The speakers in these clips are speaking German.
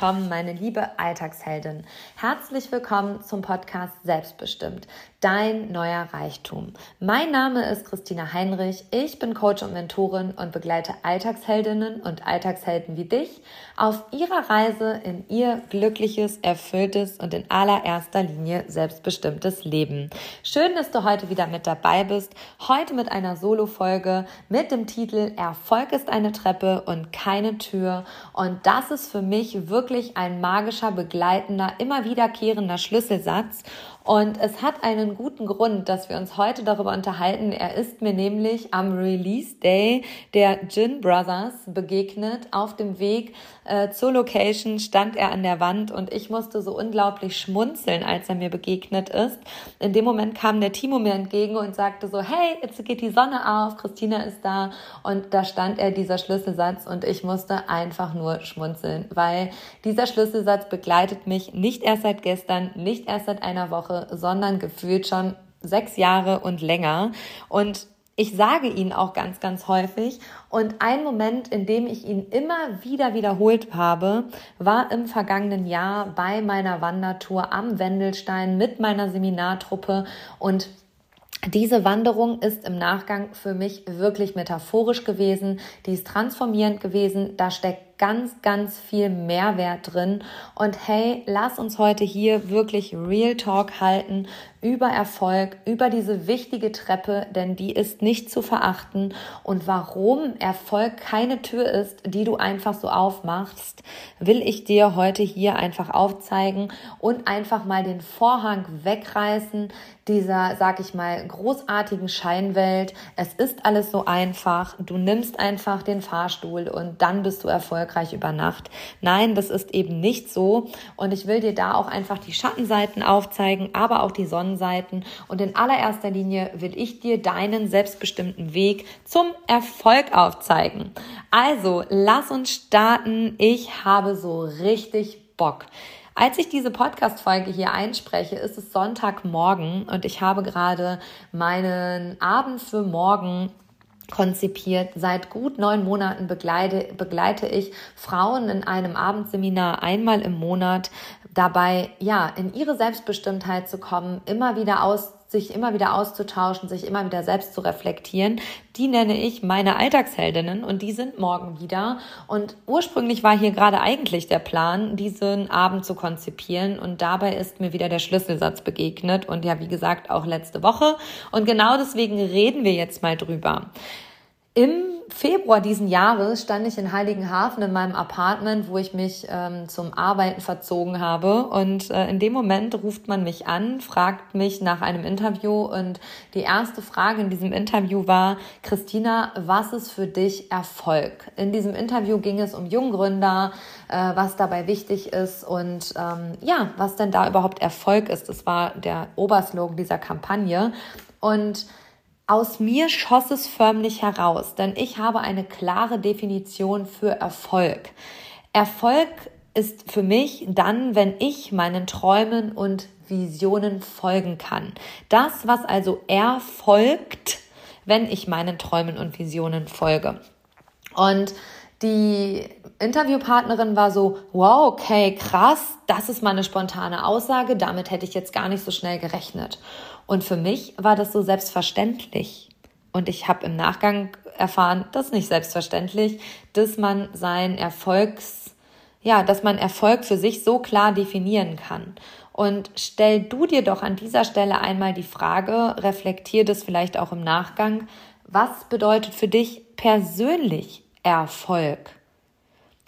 Willkommen, meine liebe Alltagsheldin. Herzlich willkommen zum Podcast Selbstbestimmt, dein neuer Reichtum. Mein Name ist Christina Heinrich. Ich bin Coach und Mentorin und begleite Alltagsheldinnen und Alltagshelden wie dich auf ihrer Reise in ihr glückliches, erfülltes und in allererster Linie selbstbestimmtes Leben. Schön, dass du heute wieder mit dabei bist. Heute mit einer Solo-Folge mit dem Titel Erfolg ist eine Treppe und keine Tür. Und das ist für mich wirklich ein magischer, begleitender, immer wiederkehrender Schlüsselsatz. Und es hat einen guten Grund, dass wir uns heute darüber unterhalten. Er ist mir nämlich am Release Day der Gin Brothers begegnet. Auf dem Weg äh, zur Location stand er an der Wand und ich musste so unglaublich schmunzeln, als er mir begegnet ist. In dem Moment kam der Timo mir entgegen und sagte so, hey, jetzt geht die Sonne auf, Christina ist da. Und da stand er, dieser Schlüsselsatz, und ich musste einfach nur schmunzeln, weil dieser Schlüsselsatz begleitet mich nicht erst seit gestern, nicht erst seit einer Woche, sondern gefühlt schon sechs Jahre und länger. Und ich sage ihn auch ganz, ganz häufig. Und ein Moment, in dem ich ihn immer wieder wiederholt habe, war im vergangenen Jahr bei meiner Wandertour am Wendelstein mit meiner Seminartruppe. Und diese Wanderung ist im Nachgang für mich wirklich metaphorisch gewesen. Die ist transformierend gewesen. Da steckt ganz, ganz viel Mehrwert drin. Und hey, lass uns heute hier wirklich Real Talk halten über Erfolg, über diese wichtige Treppe, denn die ist nicht zu verachten. Und warum Erfolg keine Tür ist, die du einfach so aufmachst, will ich dir heute hier einfach aufzeigen und einfach mal den Vorhang wegreißen dieser, sag ich mal, großartigen Scheinwelt. Es ist alles so einfach. Du nimmst einfach den Fahrstuhl und dann bist du erfolgreich erfolgreich über Nacht. Nein, das ist eben nicht so. Und ich will dir da auch einfach die Schattenseiten aufzeigen, aber auch die Sonnenseiten. Und in allererster Linie will ich dir deinen selbstbestimmten Weg zum Erfolg aufzeigen. Also, lass uns starten. Ich habe so richtig Bock. Als ich diese Podcast-Folge hier einspreche, ist es Sonntagmorgen und ich habe gerade meinen Abend für morgen konzipiert. Seit gut neun Monaten begleite, begleite ich Frauen in einem Abendseminar einmal im Monat dabei, ja, in ihre Selbstbestimmtheit zu kommen, immer wieder aus sich immer wieder auszutauschen, sich immer wieder selbst zu reflektieren. Die nenne ich meine Alltagsheldinnen und die sind morgen wieder. Und ursprünglich war hier gerade eigentlich der Plan, diesen Abend zu konzipieren und dabei ist mir wieder der Schlüsselsatz begegnet und ja, wie gesagt, auch letzte Woche. Und genau deswegen reden wir jetzt mal drüber. Im Februar diesen Jahres stand ich in Heiligenhafen in meinem Apartment, wo ich mich ähm, zum Arbeiten verzogen habe. Und äh, in dem Moment ruft man mich an, fragt mich nach einem Interview. Und die erste Frage in diesem Interview war, Christina, was ist für dich Erfolg? In diesem Interview ging es um Junggründer, äh, was dabei wichtig ist und ähm, ja, was denn da überhaupt Erfolg ist. Das war der Oberslogan dieser Kampagne. Und aus mir schoss es förmlich heraus, denn ich habe eine klare Definition für Erfolg. Erfolg ist für mich dann, wenn ich meinen Träumen und Visionen folgen kann. Das, was also erfolgt, wenn ich meinen Träumen und Visionen folge. Und die Interviewpartnerin war so, wow, okay, krass, das ist mal eine spontane Aussage, damit hätte ich jetzt gar nicht so schnell gerechnet. Und für mich war das so selbstverständlich. Und ich habe im Nachgang erfahren, das ist nicht selbstverständlich, dass man sein Erfolgs, ja, dass man Erfolg für sich so klar definieren kann. Und stell du dir doch an dieser Stelle einmal die Frage, reflektier das vielleicht auch im Nachgang, was bedeutet für dich persönlich Erfolg?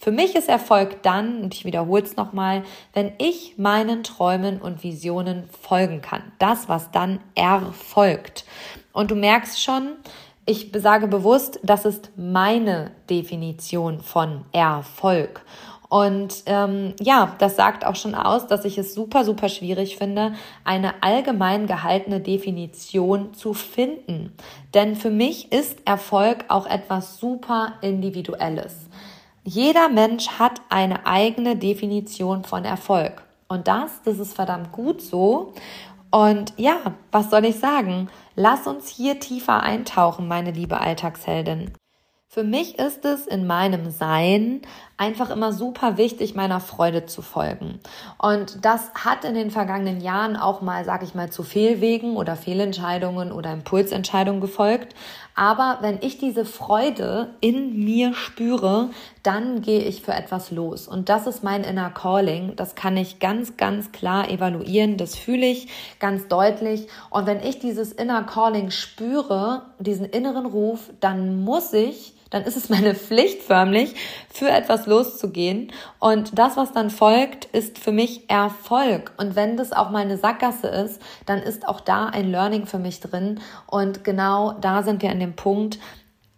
Für mich ist Erfolg dann, und ich wiederhole es nochmal, wenn ich meinen Träumen und Visionen folgen kann. Das, was dann erfolgt. Und du merkst schon, ich sage bewusst, das ist meine Definition von Erfolg. Und ähm, ja, das sagt auch schon aus, dass ich es super, super schwierig finde, eine allgemein gehaltene Definition zu finden. Denn für mich ist Erfolg auch etwas super Individuelles. Jeder Mensch hat eine eigene Definition von Erfolg. Und das, das ist verdammt gut so. Und ja, was soll ich sagen? Lass uns hier tiefer eintauchen, meine liebe Alltagsheldin. Für mich ist es in meinem Sein einfach immer super wichtig, meiner Freude zu folgen. Und das hat in den vergangenen Jahren auch mal, sag ich mal, zu Fehlwegen oder Fehlentscheidungen oder Impulsentscheidungen gefolgt. Aber wenn ich diese Freude in mir spüre, dann gehe ich für etwas los. Und das ist mein inner Calling. Das kann ich ganz, ganz klar evaluieren. Das fühle ich ganz deutlich. Und wenn ich dieses inner Calling spüre, diesen inneren Ruf, dann muss ich dann ist es meine Pflicht förmlich, für etwas loszugehen. Und das, was dann folgt, ist für mich Erfolg. Und wenn das auch mal eine Sackgasse ist, dann ist auch da ein Learning für mich drin. Und genau da sind wir an dem Punkt.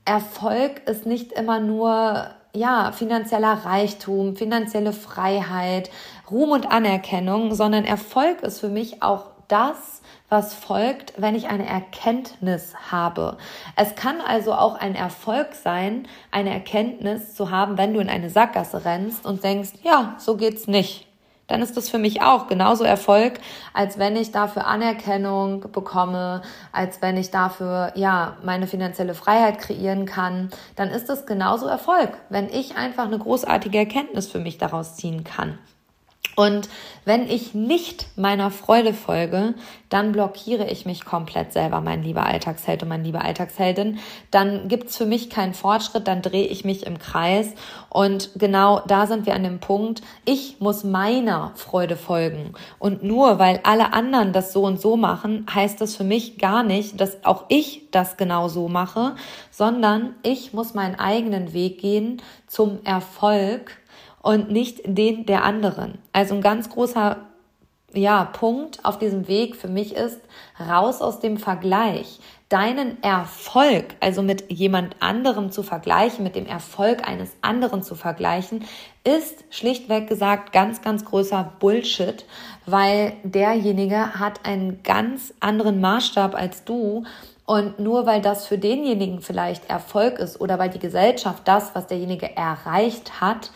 Erfolg ist nicht immer nur ja, finanzieller Reichtum, finanzielle Freiheit, Ruhm und Anerkennung, sondern Erfolg ist für mich auch das, was folgt, wenn ich eine Erkenntnis habe. Es kann also auch ein Erfolg sein, eine Erkenntnis zu haben, wenn du in eine Sackgasse rennst und denkst, ja, so geht's nicht. Dann ist das für mich auch genauso Erfolg, als wenn ich dafür Anerkennung bekomme, als wenn ich dafür, ja, meine finanzielle Freiheit kreieren kann. Dann ist das genauso Erfolg, wenn ich einfach eine großartige Erkenntnis für mich daraus ziehen kann. Und wenn ich nicht meiner Freude folge, dann blockiere ich mich komplett selber, mein lieber Alltagsheld und mein lieber Alltagsheldin. Dann gibt's für mich keinen Fortschritt, dann drehe ich mich im Kreis. Und genau da sind wir an dem Punkt, ich muss meiner Freude folgen. Und nur weil alle anderen das so und so machen, heißt das für mich gar nicht, dass auch ich das genau so mache, sondern ich muss meinen eigenen Weg gehen zum Erfolg und nicht den der anderen. Also ein ganz großer ja, Punkt auf diesem Weg für mich ist, raus aus dem Vergleich. Deinen Erfolg, also mit jemand anderem zu vergleichen, mit dem Erfolg eines anderen zu vergleichen, ist schlichtweg gesagt ganz, ganz großer Bullshit, weil derjenige hat einen ganz anderen Maßstab als du und nur weil das für denjenigen vielleicht Erfolg ist oder weil die Gesellschaft das, was derjenige erreicht hat,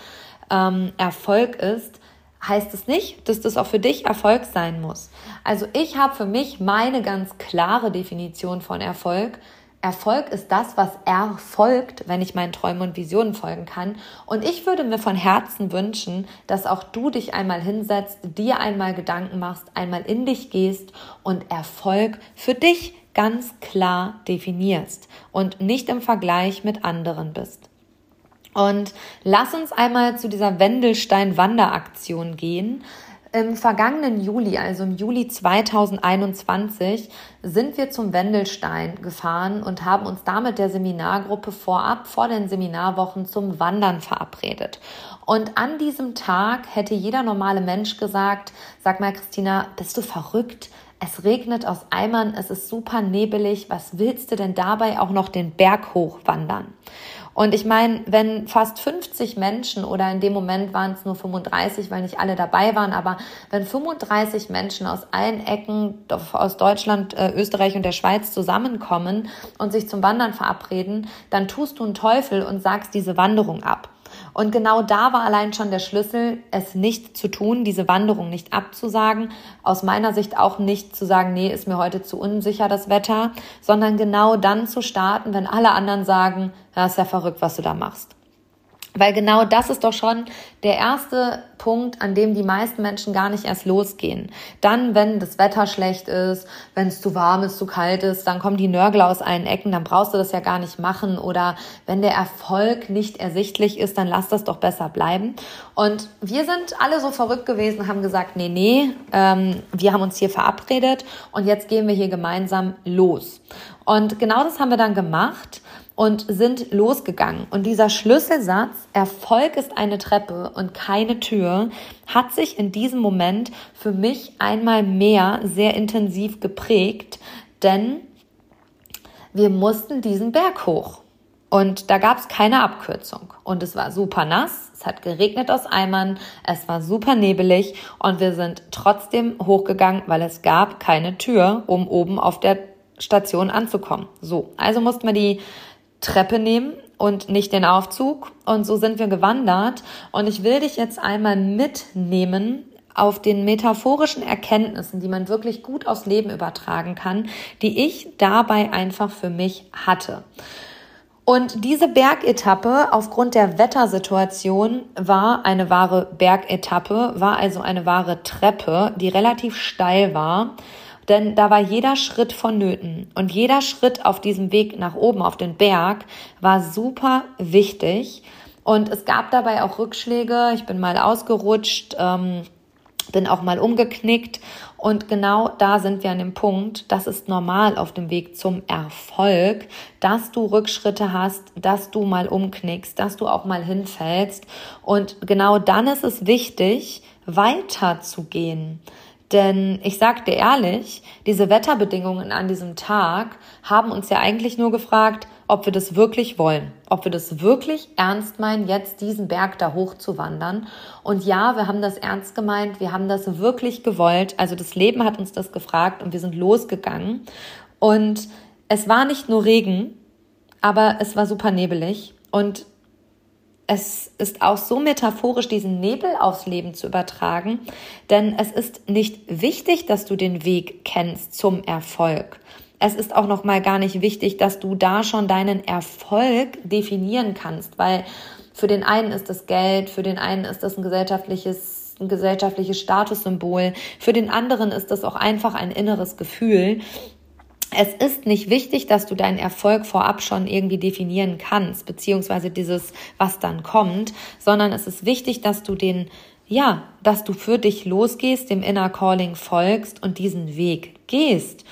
ähm, Erfolg ist, heißt es nicht, dass das auch für dich Erfolg sein muss. Also ich habe für mich meine ganz klare Definition von Erfolg. Erfolg ist das, was erfolgt, wenn ich meinen Träumen und Visionen folgen kann. Und ich würde mir von Herzen wünschen, dass auch du dich einmal hinsetzt, dir einmal Gedanken machst, einmal in dich gehst und Erfolg für dich ganz klar definierst und nicht im Vergleich mit anderen bist. Und lass uns einmal zu dieser Wendelstein-Wanderaktion gehen. Im vergangenen Juli, also im Juli 2021, sind wir zum Wendelstein gefahren und haben uns damit der Seminargruppe vorab vor den Seminarwochen zum Wandern verabredet. Und an diesem Tag hätte jeder normale Mensch gesagt, sag mal Christina, bist du verrückt? Es regnet aus Eimern, es ist super nebelig, was willst du denn dabei auch noch den Berg hochwandern? Und ich meine, wenn fast 50 Menschen oder in dem Moment waren es nur 35, weil nicht alle dabei waren, aber wenn 35 Menschen aus allen Ecken aus Deutschland, äh, Österreich und der Schweiz zusammenkommen und sich zum Wandern verabreden, dann tust du einen Teufel und sagst diese Wanderung ab. Und genau da war allein schon der Schlüssel, es nicht zu tun, diese Wanderung nicht abzusagen. Aus meiner Sicht auch nicht zu sagen, nee, ist mir heute zu unsicher das Wetter, sondern genau dann zu starten, wenn alle anderen sagen, ja, ist ja verrückt, was du da machst. Weil genau das ist doch schon der erste Punkt, an dem die meisten Menschen gar nicht erst losgehen. Dann, wenn das Wetter schlecht ist, wenn es zu warm ist, zu kalt ist, dann kommen die Nörgler aus allen Ecken, dann brauchst du das ja gar nicht machen. Oder wenn der Erfolg nicht ersichtlich ist, dann lass das doch besser bleiben. Und wir sind alle so verrückt gewesen, haben gesagt, nee, nee, ähm, wir haben uns hier verabredet und jetzt gehen wir hier gemeinsam los. Und genau das haben wir dann gemacht und sind losgegangen. Und dieser Schlüsselsatz, Erfolg ist eine Treppe und keine Tür, hat sich in diesem Moment für mich einmal mehr sehr intensiv geprägt, denn wir mussten diesen Berg hoch. Und da gab es keine Abkürzung. Und es war super nass, es hat geregnet aus Eimern, es war super nebelig und wir sind trotzdem hochgegangen, weil es gab keine Tür, um oben auf der Station anzukommen. So, also mussten wir die Treppe nehmen und nicht den Aufzug. Und so sind wir gewandert. Und ich will dich jetzt einmal mitnehmen auf den metaphorischen Erkenntnissen, die man wirklich gut aufs Leben übertragen kann, die ich dabei einfach für mich hatte. Und diese Bergetappe aufgrund der Wettersituation war eine wahre Bergetappe, war also eine wahre Treppe, die relativ steil war. Denn da war jeder Schritt vonnöten. Und jeder Schritt auf diesem Weg nach oben auf den Berg war super wichtig. Und es gab dabei auch Rückschläge. Ich bin mal ausgerutscht. Ähm, bin auch mal umgeknickt und genau da sind wir an dem Punkt, das ist normal auf dem Weg zum Erfolg, dass du Rückschritte hast, dass du mal umknickst, dass du auch mal hinfällst und genau dann ist es wichtig, weiterzugehen. Denn ich sag dir ehrlich, diese Wetterbedingungen an diesem Tag haben uns ja eigentlich nur gefragt, ob wir das wirklich wollen, ob wir das wirklich ernst meinen, jetzt diesen Berg da hoch zu wandern. Und ja, wir haben das ernst gemeint, wir haben das wirklich gewollt. Also das Leben hat uns das gefragt und wir sind losgegangen. Und es war nicht nur Regen, aber es war super nebelig. Und es ist auch so metaphorisch, diesen Nebel aufs Leben zu übertragen, denn es ist nicht wichtig, dass du den Weg kennst zum Erfolg. Es ist auch noch mal gar nicht wichtig, dass du da schon deinen Erfolg definieren kannst, weil für den einen ist das Geld, für den einen ist das ein gesellschaftliches ein gesellschaftliches Statussymbol, für den anderen ist das auch einfach ein inneres Gefühl es ist nicht wichtig, dass du deinen Erfolg vorab schon irgendwie definieren kannst, beziehungsweise dieses, was dann kommt, sondern es ist wichtig, dass du den, ja, dass du für dich losgehst, dem Inner Calling folgst und diesen Weg gehst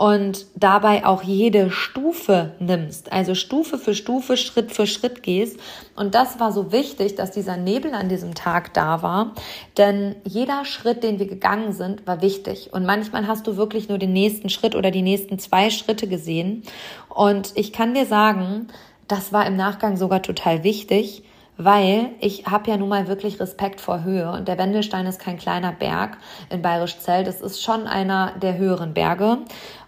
und dabei auch jede Stufe nimmst, also Stufe für Stufe, Schritt für Schritt gehst. Und das war so wichtig, dass dieser Nebel an diesem Tag da war, denn jeder Schritt, den wir gegangen sind, war wichtig. Und manchmal hast du wirklich nur den nächsten Schritt oder die nächsten zwei Schritte gesehen. Und ich kann dir sagen, das war im Nachgang sogar total wichtig, weil ich habe ja nun mal wirklich Respekt vor Höhe und der Wendelstein ist kein kleiner Berg in Bayerisch Zell, das ist schon einer der höheren Berge.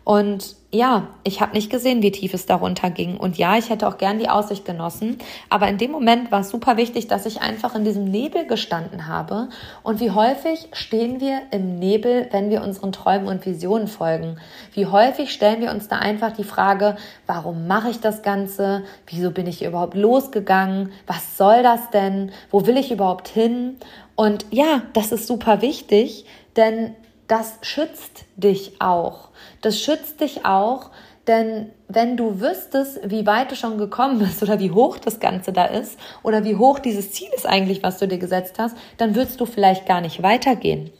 Und ja, ich habe nicht gesehen, wie tief es darunter ging. Und ja, ich hätte auch gern die Aussicht genossen. Aber in dem Moment war es super wichtig, dass ich einfach in diesem Nebel gestanden habe. Und wie häufig stehen wir im Nebel, wenn wir unseren Träumen und Visionen folgen? Wie häufig stellen wir uns da einfach die Frage, warum mache ich das Ganze? Wieso bin ich überhaupt losgegangen? Was soll das denn? Wo will ich überhaupt hin? Und ja, das ist super wichtig, denn das schützt dich auch. Das schützt dich auch, denn wenn du wüsstest, wie weit du schon gekommen bist oder wie hoch das Ganze da ist oder wie hoch dieses Ziel ist eigentlich, was du dir gesetzt hast, dann würdest du vielleicht gar nicht weitergehen.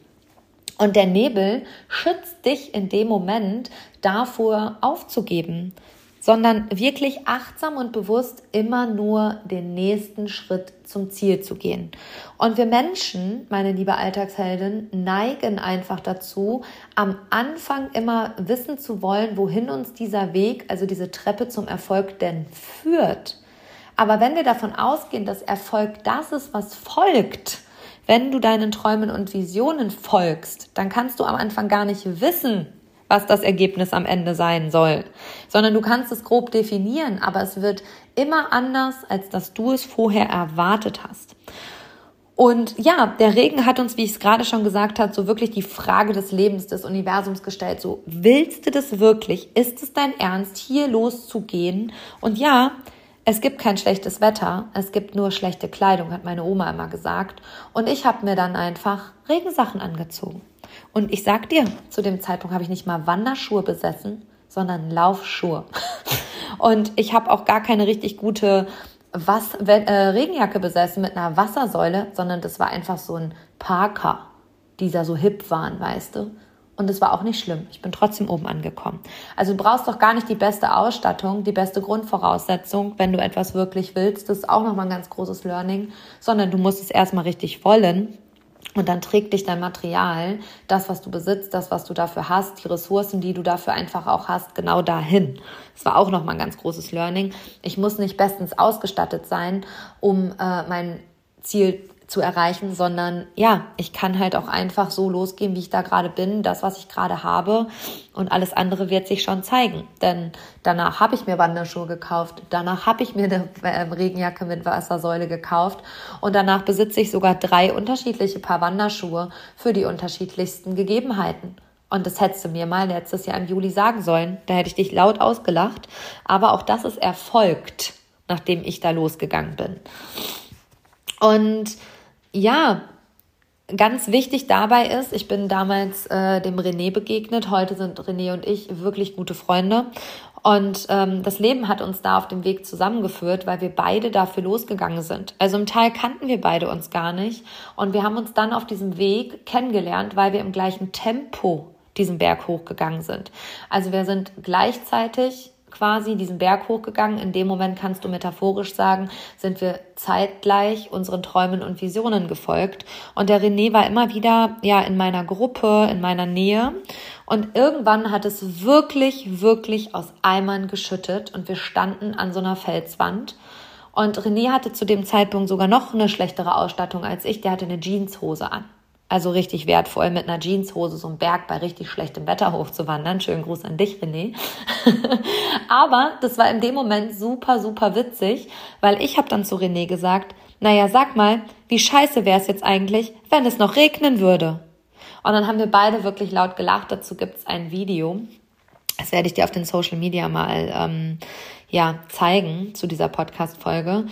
Und der Nebel schützt dich in dem Moment davor aufzugeben sondern wirklich achtsam und bewusst immer nur den nächsten Schritt zum Ziel zu gehen. Und wir Menschen, meine liebe Alltagsheldin, neigen einfach dazu, am Anfang immer wissen zu wollen, wohin uns dieser Weg, also diese Treppe zum Erfolg denn führt. Aber wenn wir davon ausgehen, dass Erfolg das ist, was folgt, wenn du deinen Träumen und Visionen folgst, dann kannst du am Anfang gar nicht wissen, was das Ergebnis am Ende sein soll, sondern du kannst es grob definieren, aber es wird immer anders, als dass du es vorher erwartet hast. Und ja, der Regen hat uns, wie ich es gerade schon gesagt habe, so wirklich die Frage des Lebens, des Universums gestellt. So, willst du das wirklich? Ist es dein Ernst, hier loszugehen? Und ja, es gibt kein schlechtes Wetter, es gibt nur schlechte Kleidung, hat meine Oma immer gesagt. Und ich habe mir dann einfach Regensachen angezogen. Und ich sag dir, zu dem Zeitpunkt habe ich nicht mal Wanderschuhe besessen, sondern Laufschuhe. Und ich habe auch gar keine richtig gute was, äh, Regenjacke besessen mit einer Wassersäule, sondern das war einfach so ein Parker, dieser so hip waren, weißt du. Und es war auch nicht schlimm. Ich bin trotzdem oben angekommen. Also du brauchst doch gar nicht die beste Ausstattung, die beste Grundvoraussetzung, wenn du etwas wirklich willst. Das ist auch nochmal ein ganz großes Learning, sondern du musst es erstmal richtig wollen. Und dann trägt dich dein Material, das, was du besitzt, das, was du dafür hast, die Ressourcen, die du dafür einfach auch hast, genau dahin. Das war auch nochmal ein ganz großes Learning. Ich muss nicht bestens ausgestattet sein, um äh, mein Ziel zu erreichen, sondern ja, ich kann halt auch einfach so losgehen, wie ich da gerade bin, das, was ich gerade habe und alles andere wird sich schon zeigen. Denn danach habe ich mir Wanderschuhe gekauft, danach habe ich mir eine ähm, Regenjacke mit Wassersäule gekauft und danach besitze ich sogar drei unterschiedliche Paar Wanderschuhe für die unterschiedlichsten Gegebenheiten. Und das hättest du mir mal letztes Jahr im Juli sagen sollen. Da hätte ich dich laut ausgelacht. Aber auch das ist erfolgt. nachdem ich da losgegangen bin. Und ja, ganz wichtig dabei ist, ich bin damals äh, dem René begegnet. Heute sind René und ich wirklich gute Freunde. Und ähm, das Leben hat uns da auf dem Weg zusammengeführt, weil wir beide dafür losgegangen sind. Also im Teil kannten wir beide uns gar nicht. Und wir haben uns dann auf diesem Weg kennengelernt, weil wir im gleichen Tempo diesen Berg hochgegangen sind. Also wir sind gleichzeitig quasi diesen Berg hochgegangen. In dem Moment kannst du metaphorisch sagen, sind wir zeitgleich unseren Träumen und Visionen gefolgt. Und der René war immer wieder, ja, in meiner Gruppe, in meiner Nähe. Und irgendwann hat es wirklich, wirklich aus Eimern geschüttet und wir standen an so einer Felswand. Und René hatte zu dem Zeitpunkt sogar noch eine schlechtere Ausstattung als ich. Der hatte eine Jeanshose an. Also richtig wertvoll, mit einer Jeanshose so einen Berg bei richtig schlechtem Wetter hochzuwandern. Schönen Gruß an dich, René. Aber das war in dem Moment super, super witzig, weil ich habe dann zu René gesagt, naja, sag mal, wie scheiße wäre es jetzt eigentlich, wenn es noch regnen würde? Und dann haben wir beide wirklich laut gelacht. Dazu gibt's ein Video. Das werde ich dir auf den Social Media mal ähm, ja, zeigen zu dieser Podcast-Folge.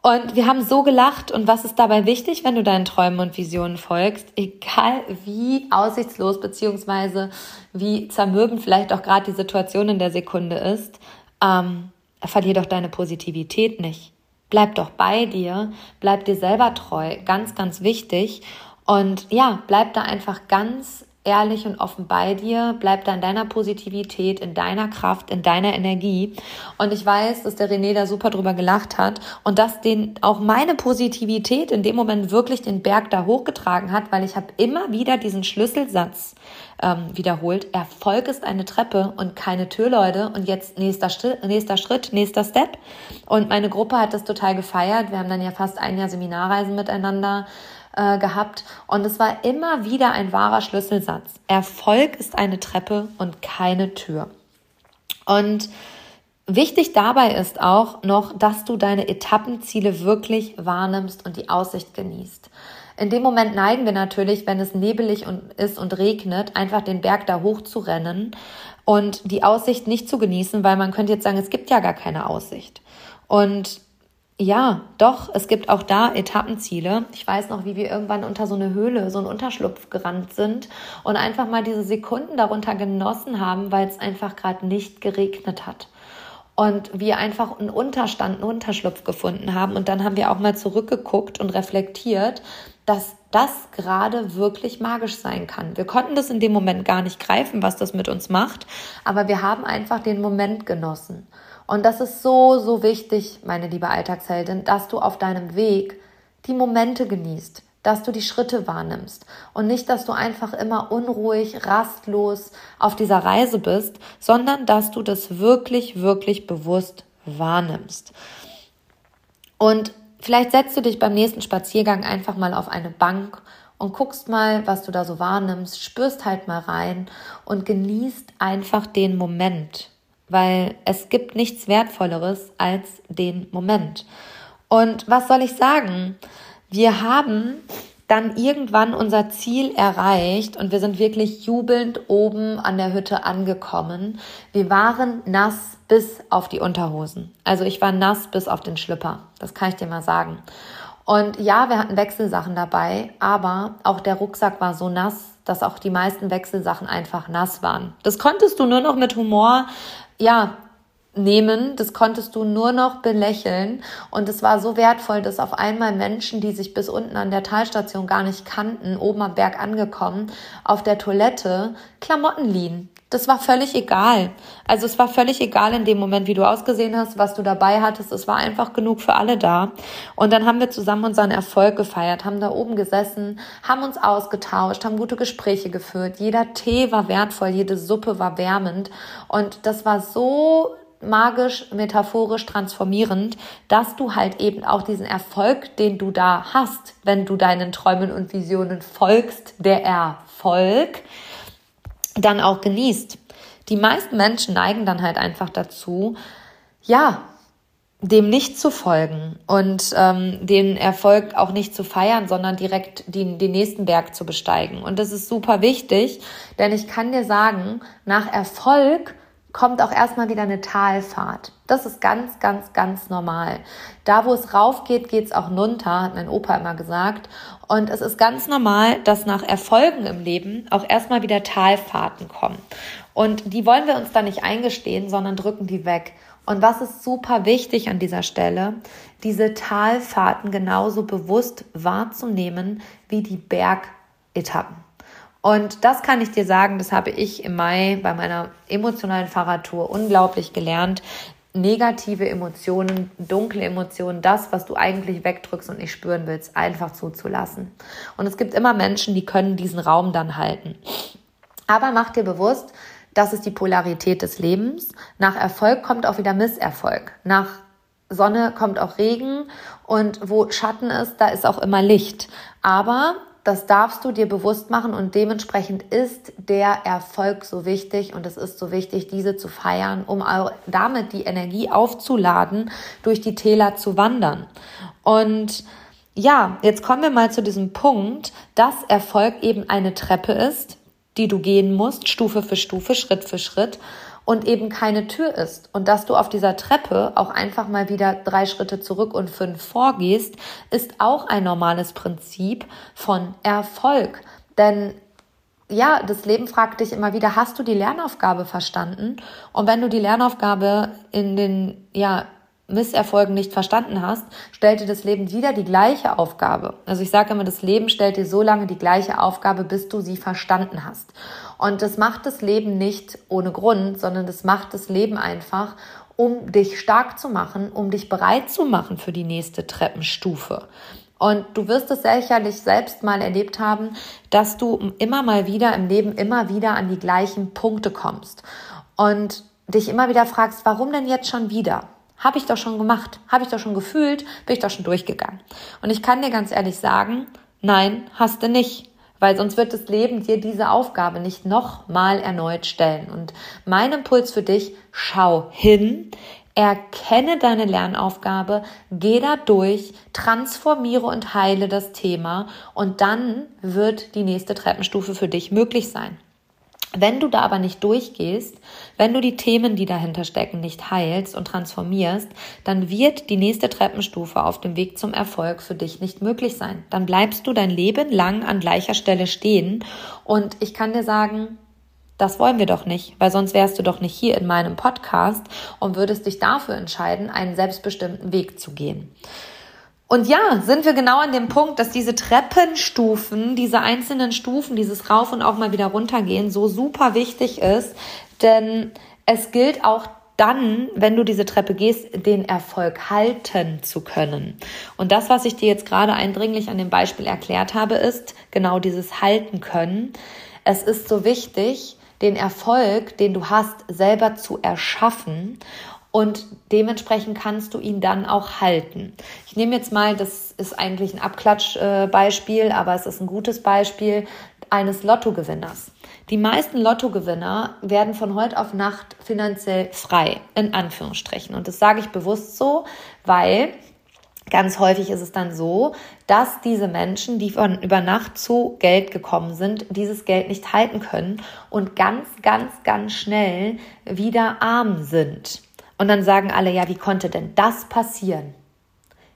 Und wir haben so gelacht. Und was ist dabei wichtig, wenn du deinen Träumen und Visionen folgst? Egal wie aussichtslos beziehungsweise wie zermürbend vielleicht auch gerade die Situation in der Sekunde ist, ähm, verlier doch deine Positivität nicht. Bleib doch bei dir, bleib dir selber treu, ganz, ganz wichtig. Und ja, bleib da einfach ganz ehrlich und offen bei dir, bleib da in deiner Positivität, in deiner Kraft, in deiner Energie. Und ich weiß, dass der René da super drüber gelacht hat und dass den auch meine Positivität in dem Moment wirklich den Berg da hochgetragen hat, weil ich habe immer wieder diesen Schlüsselsatz ähm, wiederholt. Erfolg ist eine Treppe und keine Tür, Leute. Und jetzt nächster, nächster Schritt, nächster Step. Und meine Gruppe hat das total gefeiert. Wir haben dann ja fast ein Jahr Seminarreisen miteinander äh, gehabt und es war immer wieder ein wahrer Schlüsselsatz. Erfolg ist eine Treppe und keine Tür. Und wichtig dabei ist auch noch, dass du deine Etappenziele wirklich wahrnimmst und die Aussicht genießt. In dem Moment neigen wir natürlich, wenn es nebelig und ist und regnet, einfach den Berg da hoch zu rennen und die Aussicht nicht zu genießen, weil man könnte jetzt sagen, es gibt ja gar keine Aussicht. Und ja, doch, es gibt auch da Etappenziele. Ich weiß noch, wie wir irgendwann unter so eine Höhle, so einen Unterschlupf gerannt sind und einfach mal diese Sekunden darunter genossen haben, weil es einfach gerade nicht geregnet hat. Und wir einfach einen Unterstand, einen Unterschlupf gefunden haben. Und dann haben wir auch mal zurückgeguckt und reflektiert, dass das gerade wirklich magisch sein kann. Wir konnten das in dem Moment gar nicht greifen, was das mit uns macht, aber wir haben einfach den Moment genossen. Und das ist so, so wichtig, meine liebe Alltagsheldin, dass du auf deinem Weg die Momente genießt, dass du die Schritte wahrnimmst und nicht, dass du einfach immer unruhig, rastlos auf dieser Reise bist, sondern dass du das wirklich, wirklich bewusst wahrnimmst. Und vielleicht setzt du dich beim nächsten Spaziergang einfach mal auf eine Bank und guckst mal, was du da so wahrnimmst, spürst halt mal rein und genießt einfach den Moment weil es gibt nichts Wertvolleres als den Moment. Und was soll ich sagen? Wir haben dann irgendwann unser Ziel erreicht und wir sind wirklich jubelnd oben an der Hütte angekommen. Wir waren nass bis auf die Unterhosen. Also ich war nass bis auf den Schlüpper. Das kann ich dir mal sagen. Und ja, wir hatten Wechselsachen dabei, aber auch der Rucksack war so nass, dass auch die meisten Wechselsachen einfach nass waren. Das konntest du nur noch mit Humor ja, nehmen. Das konntest du nur noch belächeln. Und es war so wertvoll, dass auf einmal Menschen, die sich bis unten an der Talstation gar nicht kannten, oben am Berg angekommen, auf der Toilette Klamotten liehen. Das war völlig egal. Also es war völlig egal in dem Moment, wie du ausgesehen hast, was du dabei hattest. Es war einfach genug für alle da. Und dann haben wir zusammen unseren Erfolg gefeiert, haben da oben gesessen, haben uns ausgetauscht, haben gute Gespräche geführt. Jeder Tee war wertvoll, jede Suppe war wärmend. Und das war so magisch, metaphorisch transformierend, dass du halt eben auch diesen Erfolg, den du da hast, wenn du deinen Träumen und Visionen folgst, der Erfolg, dann auch genießt. Die meisten Menschen neigen dann halt einfach dazu, ja, dem nicht zu folgen und ähm, den Erfolg auch nicht zu feiern, sondern direkt den, den nächsten Berg zu besteigen. Und das ist super wichtig, denn ich kann dir sagen, nach Erfolg kommt auch erstmal wieder eine Talfahrt. Das ist ganz, ganz, ganz normal. Da, wo es rauf geht, geht es auch runter, hat mein Opa immer gesagt. Und es ist ganz normal, dass nach Erfolgen im Leben auch erstmal wieder Talfahrten kommen. Und die wollen wir uns da nicht eingestehen, sondern drücken die weg. Und was ist super wichtig an dieser Stelle, diese Talfahrten genauso bewusst wahrzunehmen wie die Bergetappen. Und das kann ich dir sagen, das habe ich im Mai bei meiner emotionalen Fahrradtour unglaublich gelernt. Negative Emotionen, dunkle Emotionen, das, was du eigentlich wegdrückst und nicht spüren willst, einfach zuzulassen. Und es gibt immer Menschen, die können diesen Raum dann halten. Aber mach dir bewusst, das ist die Polarität des Lebens. Nach Erfolg kommt auch wieder Misserfolg. Nach Sonne kommt auch Regen und wo Schatten ist, da ist auch immer Licht. Aber das darfst du dir bewusst machen und dementsprechend ist der Erfolg so wichtig und es ist so wichtig, diese zu feiern, um damit die Energie aufzuladen, durch die Täler zu wandern. Und ja, jetzt kommen wir mal zu diesem Punkt, dass Erfolg eben eine Treppe ist, die du gehen musst, Stufe für Stufe, Schritt für Schritt und eben keine Tür ist und dass du auf dieser Treppe auch einfach mal wieder drei Schritte zurück und fünf vorgehst, ist auch ein normales Prinzip von Erfolg. Denn ja, das Leben fragt dich immer wieder, hast du die Lernaufgabe verstanden? Und wenn du die Lernaufgabe in den, ja, Misserfolgen nicht verstanden hast, stellt dir das Leben wieder die gleiche Aufgabe. Also ich sage immer, das Leben stellt dir so lange die gleiche Aufgabe, bis du sie verstanden hast. Und das macht das Leben nicht ohne Grund, sondern das macht das Leben einfach, um dich stark zu machen, um dich bereit zu machen für die nächste Treppenstufe. Und du wirst es sicherlich selbst mal erlebt haben, dass du immer mal wieder im Leben immer wieder an die gleichen Punkte kommst und dich immer wieder fragst, warum denn jetzt schon wieder? Habe ich doch schon gemacht, habe ich doch schon gefühlt, bin ich doch schon durchgegangen. Und ich kann dir ganz ehrlich sagen, nein, hast du nicht. Weil sonst wird das Leben dir diese Aufgabe nicht nochmal erneut stellen. Und mein Impuls für dich, schau hin, erkenne deine Lernaufgabe, geh da durch, transformiere und heile das Thema und dann wird die nächste Treppenstufe für dich möglich sein. Wenn du da aber nicht durchgehst, wenn du die Themen, die dahinter stecken, nicht heilst und transformierst, dann wird die nächste Treppenstufe auf dem Weg zum Erfolg für dich nicht möglich sein. Dann bleibst du dein Leben lang an gleicher Stelle stehen. Und ich kann dir sagen, das wollen wir doch nicht, weil sonst wärst du doch nicht hier in meinem Podcast und würdest dich dafür entscheiden, einen selbstbestimmten Weg zu gehen. Und ja, sind wir genau an dem Punkt, dass diese Treppenstufen, diese einzelnen Stufen, dieses Rauf und auch mal wieder runtergehen, so super wichtig ist. Denn es gilt auch dann, wenn du diese Treppe gehst, den Erfolg halten zu können. Und das, was ich dir jetzt gerade eindringlich an dem Beispiel erklärt habe, ist genau dieses halten können. Es ist so wichtig, den Erfolg, den du hast, selber zu erschaffen und dementsprechend kannst du ihn dann auch halten. Ich nehme jetzt mal, das ist eigentlich ein Abklatschbeispiel, aber es ist ein gutes Beispiel eines Lottogewinners. Die meisten Lottogewinner werden von heute auf Nacht finanziell frei, in Anführungsstrichen. Und das sage ich bewusst so, weil Ganz häufig ist es dann so, dass diese Menschen, die von über Nacht zu Geld gekommen sind, dieses Geld nicht halten können und ganz, ganz, ganz schnell wieder arm sind. Und dann sagen alle, ja, wie konnte denn das passieren?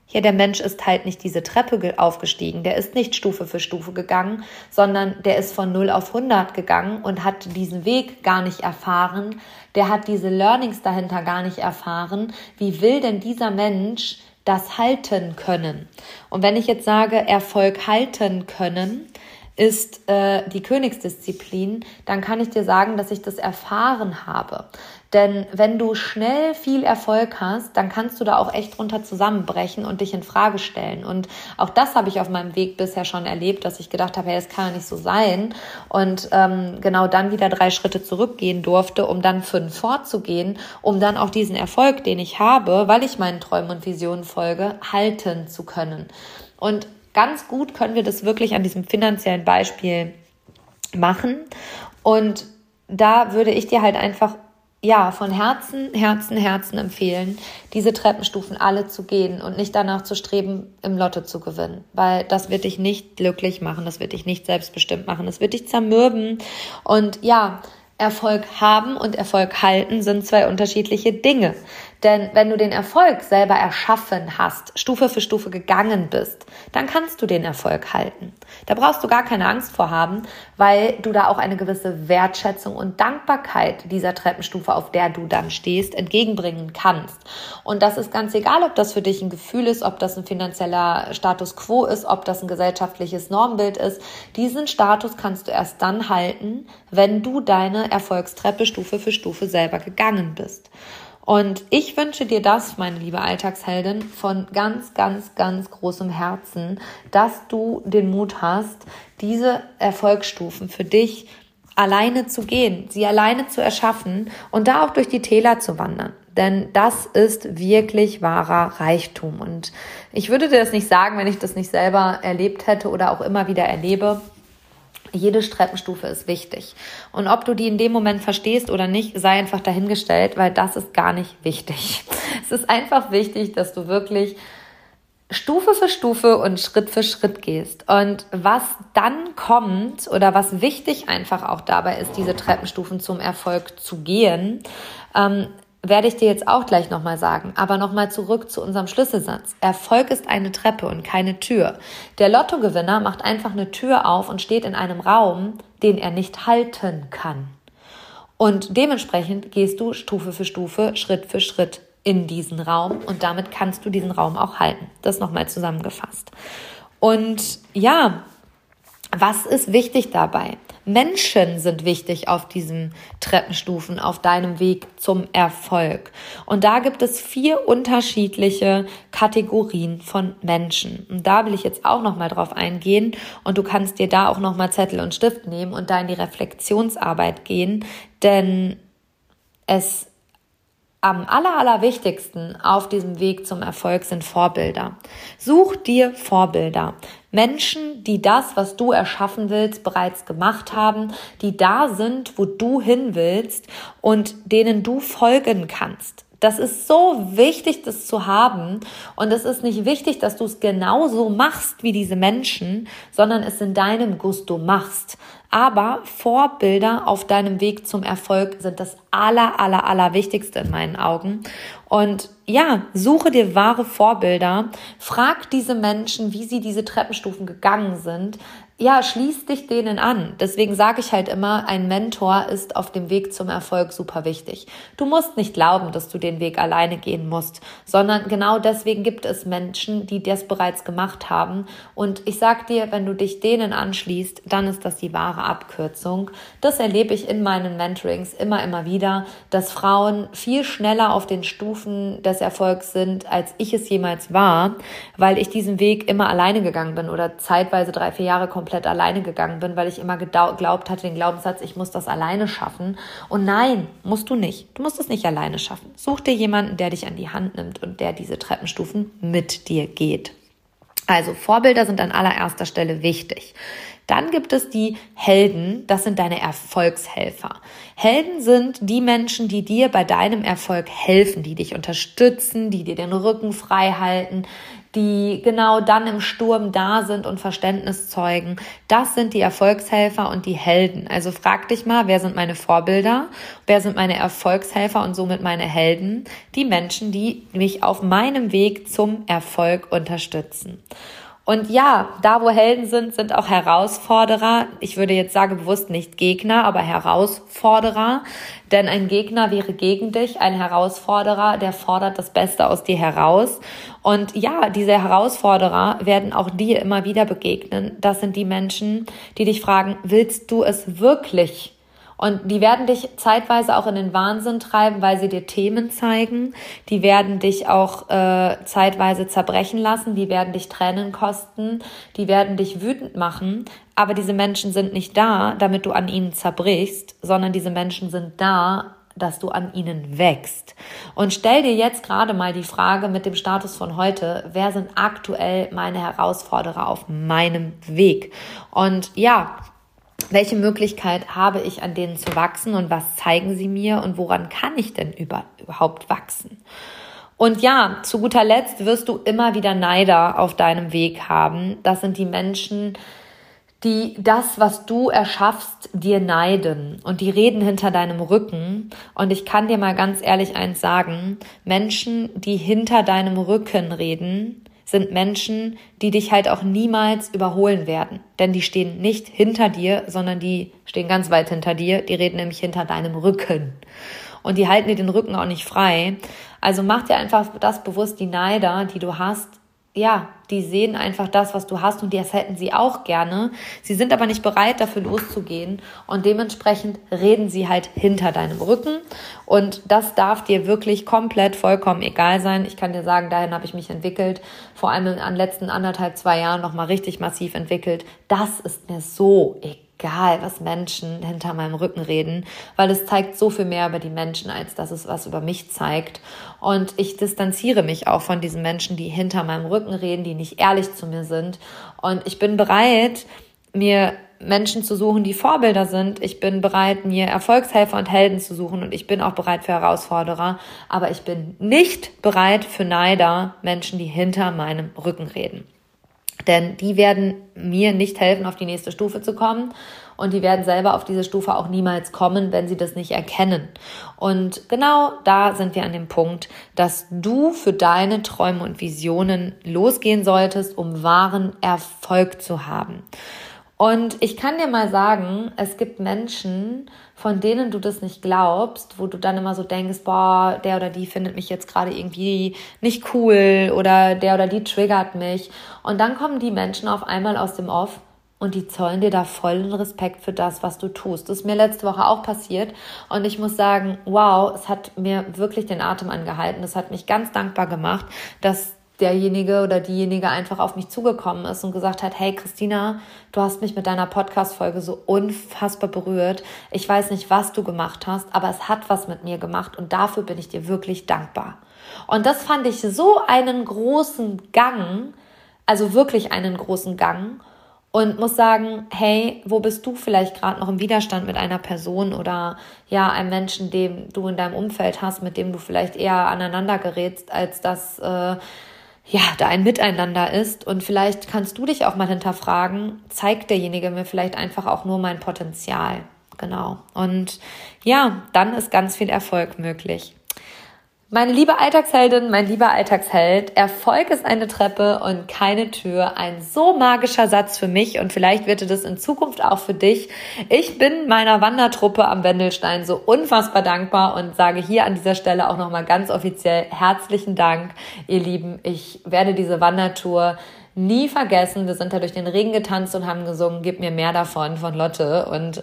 Ja, der Mensch ist halt nicht diese Treppe aufgestiegen, der ist nicht Stufe für Stufe gegangen, sondern der ist von 0 auf 100 gegangen und hat diesen Weg gar nicht erfahren, der hat diese Learnings dahinter gar nicht erfahren. Wie will denn dieser Mensch das halten können? Und wenn ich jetzt sage, Erfolg halten können, ist äh, die Königsdisziplin, dann kann ich dir sagen, dass ich das erfahren habe. Denn wenn du schnell viel Erfolg hast, dann kannst du da auch echt drunter zusammenbrechen und dich in Frage stellen. Und auch das habe ich auf meinem Weg bisher schon erlebt, dass ich gedacht habe, hey, das kann ja nicht so sein. Und ähm, genau dann wieder drei Schritte zurückgehen durfte, um dann fünf vorzugehen, um dann auch diesen Erfolg, den ich habe, weil ich meinen Träumen und Visionen folge, halten zu können. Und ganz gut können wir das wirklich an diesem finanziellen Beispiel machen. Und da würde ich dir halt einfach ja, von Herzen, Herzen, Herzen empfehlen, diese Treppenstufen alle zu gehen und nicht danach zu streben, im Lotto zu gewinnen, weil das wird dich nicht glücklich machen, das wird dich nicht selbstbestimmt machen, das wird dich zermürben und ja, Erfolg haben und Erfolg halten sind zwei unterschiedliche Dinge. Denn wenn du den Erfolg selber erschaffen hast, Stufe für Stufe gegangen bist, dann kannst du den Erfolg halten. Da brauchst du gar keine Angst vor haben, weil du da auch eine gewisse Wertschätzung und Dankbarkeit dieser Treppenstufe, auf der du dann stehst, entgegenbringen kannst. Und das ist ganz egal, ob das für dich ein Gefühl ist, ob das ein finanzieller Status quo ist, ob das ein gesellschaftliches Normbild ist. Diesen Status kannst du erst dann halten, wenn du deine Erfolgstreppe Stufe für Stufe selber gegangen bist. Und ich wünsche dir das, meine liebe Alltagsheldin, von ganz, ganz, ganz großem Herzen, dass du den Mut hast, diese Erfolgsstufen für dich alleine zu gehen, sie alleine zu erschaffen und da auch durch die Täler zu wandern. Denn das ist wirklich wahrer Reichtum. Und ich würde dir das nicht sagen, wenn ich das nicht selber erlebt hätte oder auch immer wieder erlebe jede Treppenstufe ist wichtig. Und ob du die in dem Moment verstehst oder nicht, sei einfach dahingestellt, weil das ist gar nicht wichtig. Es ist einfach wichtig, dass du wirklich Stufe für Stufe und Schritt für Schritt gehst. Und was dann kommt oder was wichtig einfach auch dabei ist, diese Treppenstufen zum Erfolg zu gehen, ähm, werde ich dir jetzt auch gleich nochmal sagen. Aber nochmal zurück zu unserem Schlüsselsatz. Erfolg ist eine Treppe und keine Tür. Der Lottogewinner macht einfach eine Tür auf und steht in einem Raum, den er nicht halten kann. Und dementsprechend gehst du Stufe für Stufe, Schritt für Schritt in diesen Raum und damit kannst du diesen Raum auch halten. Das nochmal zusammengefasst. Und ja, was ist wichtig dabei? Menschen sind wichtig auf diesen Treppenstufen, auf deinem Weg zum Erfolg. Und da gibt es vier unterschiedliche Kategorien von Menschen. Und da will ich jetzt auch noch mal drauf eingehen und du kannst dir da auch noch mal Zettel und Stift nehmen und da in die Reflexionsarbeit gehen, denn es am aller, allerwichtigsten auf diesem Weg zum Erfolg sind Vorbilder. Such dir Vorbilder. Menschen, die das, was du erschaffen willst, bereits gemacht haben, die da sind, wo du hin willst und denen du folgen kannst. Das ist so wichtig, das zu haben. Und es ist nicht wichtig, dass du es genauso machst wie diese Menschen, sondern es in deinem Gusto machst. Aber Vorbilder auf deinem Weg zum Erfolg sind das aller, aller, aller Wichtigste in meinen Augen. Und ja, suche dir wahre Vorbilder. Frag diese Menschen, wie sie diese Treppenstufen gegangen sind ja, schließ dich denen an. Deswegen sage ich halt immer, ein Mentor ist auf dem Weg zum Erfolg super wichtig. Du musst nicht glauben, dass du den Weg alleine gehen musst, sondern genau deswegen gibt es Menschen, die das bereits gemacht haben. Und ich sag dir, wenn du dich denen anschließt, dann ist das die wahre Abkürzung. Das erlebe ich in meinen Mentorings immer, immer wieder, dass Frauen viel schneller auf den Stufen des Erfolgs sind, als ich es jemals war, weil ich diesen Weg immer alleine gegangen bin oder zeitweise drei, vier Jahre komplett komplett alleine gegangen bin, weil ich immer geglaubt hatte, den Glaubenssatz, ich muss das alleine schaffen. Und nein, musst du nicht. Du musst es nicht alleine schaffen. Such dir jemanden, der dich an die Hand nimmt und der diese Treppenstufen mit dir geht. Also Vorbilder sind an allererster Stelle wichtig. Dann gibt es die Helden, das sind deine Erfolgshelfer. Helden sind die Menschen, die dir bei deinem Erfolg helfen, die dich unterstützen, die dir den Rücken frei halten, die genau dann im Sturm da sind und Verständnis zeugen. Das sind die Erfolgshelfer und die Helden. Also frag dich mal, wer sind meine Vorbilder? Wer sind meine Erfolgshelfer und somit meine Helden? Die Menschen, die mich auf meinem Weg zum Erfolg unterstützen. Und ja, da wo Helden sind, sind auch Herausforderer. Ich würde jetzt sagen bewusst nicht Gegner, aber Herausforderer. Denn ein Gegner wäre gegen dich, ein Herausforderer, der fordert das Beste aus dir heraus. Und ja, diese Herausforderer werden auch dir immer wieder begegnen. Das sind die Menschen, die dich fragen, willst du es wirklich? Und die werden dich zeitweise auch in den Wahnsinn treiben, weil sie dir Themen zeigen. Die werden dich auch äh, zeitweise zerbrechen lassen. Die werden dich Tränen kosten. Die werden dich wütend machen. Aber diese Menschen sind nicht da, damit du an ihnen zerbrichst, sondern diese Menschen sind da, dass du an ihnen wächst. Und stell dir jetzt gerade mal die Frage mit dem Status von heute, wer sind aktuell meine Herausforderer auf meinem Weg? Und ja, welche Möglichkeit habe ich, an denen zu wachsen und was zeigen sie mir und woran kann ich denn über, überhaupt wachsen? Und ja, zu guter Letzt wirst du immer wieder Neider auf deinem Weg haben. Das sind die Menschen, die das, was du erschaffst, dir neiden und die reden hinter deinem Rücken. Und ich kann dir mal ganz ehrlich eins sagen, Menschen, die hinter deinem Rücken reden, sind Menschen, die dich halt auch niemals überholen werden. Denn die stehen nicht hinter dir, sondern die stehen ganz weit hinter dir. Die reden nämlich hinter deinem Rücken. Und die halten dir den Rücken auch nicht frei. Also mach dir einfach das bewusst, die Neider, die du hast, ja, die sehen einfach das, was du hast und das hätten sie auch gerne. Sie sind aber nicht bereit, dafür loszugehen und dementsprechend reden sie halt hinter deinem Rücken und das darf dir wirklich komplett vollkommen egal sein. Ich kann dir sagen, dahin habe ich mich entwickelt, vor allem in den letzten anderthalb, zwei Jahren nochmal richtig massiv entwickelt. Das ist mir so egal egal, was Menschen hinter meinem Rücken reden, weil es zeigt so viel mehr über die Menschen, als dass es was über mich zeigt. Und ich distanziere mich auch von diesen Menschen, die hinter meinem Rücken reden, die nicht ehrlich zu mir sind. Und ich bin bereit, mir Menschen zu suchen, die Vorbilder sind. Ich bin bereit, mir Erfolgshelfer und Helden zu suchen und ich bin auch bereit für Herausforderer. Aber ich bin nicht bereit für Neider, Menschen, die hinter meinem Rücken reden. Denn die werden mir nicht helfen, auf die nächste Stufe zu kommen. Und die werden selber auf diese Stufe auch niemals kommen, wenn sie das nicht erkennen. Und genau da sind wir an dem Punkt, dass du für deine Träume und Visionen losgehen solltest, um wahren Erfolg zu haben. Und ich kann dir mal sagen, es gibt Menschen, von denen du das nicht glaubst, wo du dann immer so denkst, boah, der oder die findet mich jetzt gerade irgendwie nicht cool oder der oder die triggert mich. Und dann kommen die Menschen auf einmal aus dem Off und die zollen dir da vollen Respekt für das, was du tust. Das ist mir letzte Woche auch passiert und ich muss sagen, wow, es hat mir wirklich den Atem angehalten. Es hat mich ganz dankbar gemacht, dass derjenige oder diejenige einfach auf mich zugekommen ist und gesagt hat, hey Christina, du hast mich mit deiner Podcast-Folge so unfassbar berührt. Ich weiß nicht, was du gemacht hast, aber es hat was mit mir gemacht und dafür bin ich dir wirklich dankbar. Und das fand ich so einen großen Gang, also wirklich einen großen Gang und muss sagen, hey, wo bist du vielleicht gerade noch im Widerstand mit einer Person oder ja, einem Menschen, dem du in deinem Umfeld hast, mit dem du vielleicht eher aneinander gerätst, als dass äh, ja, da ein Miteinander ist. Und vielleicht kannst du dich auch mal hinterfragen, zeigt derjenige mir vielleicht einfach auch nur mein Potenzial. Genau. Und ja, dann ist ganz viel Erfolg möglich. Meine liebe Alltagsheldin, mein lieber Alltagsheld, Erfolg ist eine Treppe und keine Tür. Ein so magischer Satz für mich und vielleicht wird es in Zukunft auch für dich. Ich bin meiner Wandertruppe am Wendelstein so unfassbar dankbar und sage hier an dieser Stelle auch nochmal ganz offiziell herzlichen Dank, ihr Lieben. Ich werde diese Wandertour nie vergessen. Wir sind da durch den Regen getanzt und haben gesungen, gib mir mehr davon von Lotte und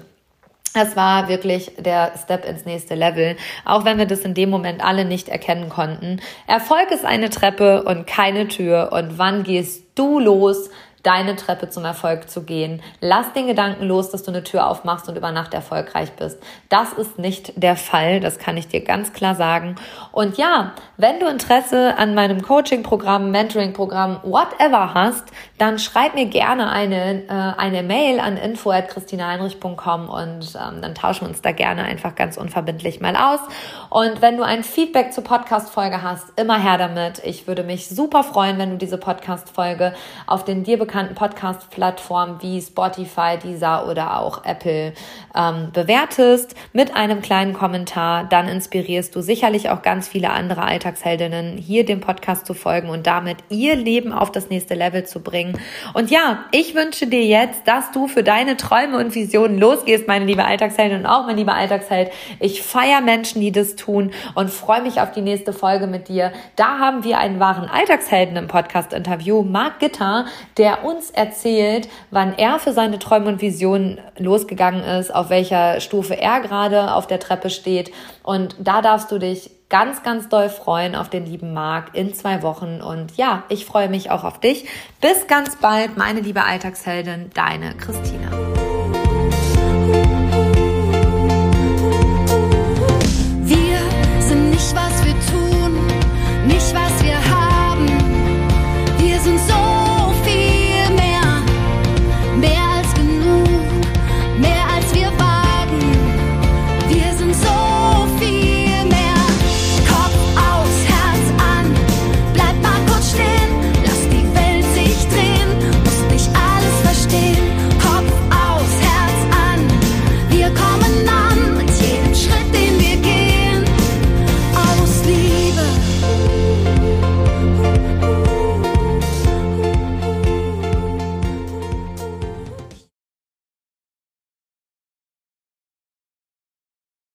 es war wirklich der Step ins nächste Level, auch wenn wir das in dem Moment alle nicht erkennen konnten. Erfolg ist eine Treppe und keine Tür. Und wann gehst du los? deine Treppe zum Erfolg zu gehen. Lass den Gedanken los, dass du eine Tür aufmachst und über Nacht erfolgreich bist. Das ist nicht der Fall, das kann ich dir ganz klar sagen. Und ja, wenn du Interesse an meinem Coaching-Programm, Mentoring-Programm, whatever hast, dann schreib mir gerne eine, äh, eine Mail an info.christinaheinrich.com und ähm, dann tauschen wir uns da gerne einfach ganz unverbindlich mal aus. Und wenn du ein Feedback zur Podcast-Folge hast, immer her damit. Ich würde mich super freuen, wenn du diese Podcast-Folge auf den dir bekannten Podcast-Plattformen wie Spotify, Deezer oder auch Apple ähm, bewertest mit einem kleinen Kommentar. Dann inspirierst du sicherlich auch ganz viele andere Alltagsheldinnen, hier dem Podcast zu folgen und damit ihr Leben auf das nächste Level zu bringen. Und ja, ich wünsche dir jetzt, dass du für deine Träume und Visionen losgehst, meine liebe Alltagsheldin und auch mein lieber Alltagsheld. Ich feiere Menschen, die das tun und freue mich auf die nächste Folge mit dir. Da haben wir einen wahren Alltagshelden im Podcast-Interview, Marc Gitter, der uns erzählt, wann er für seine Träume und Visionen losgegangen ist, auf welcher Stufe er gerade auf der Treppe steht. Und da darfst du dich ganz, ganz doll freuen auf den lieben Marc in zwei Wochen. Und ja, ich freue mich auch auf dich. Bis ganz bald, meine liebe Alltagsheldin, deine Christina.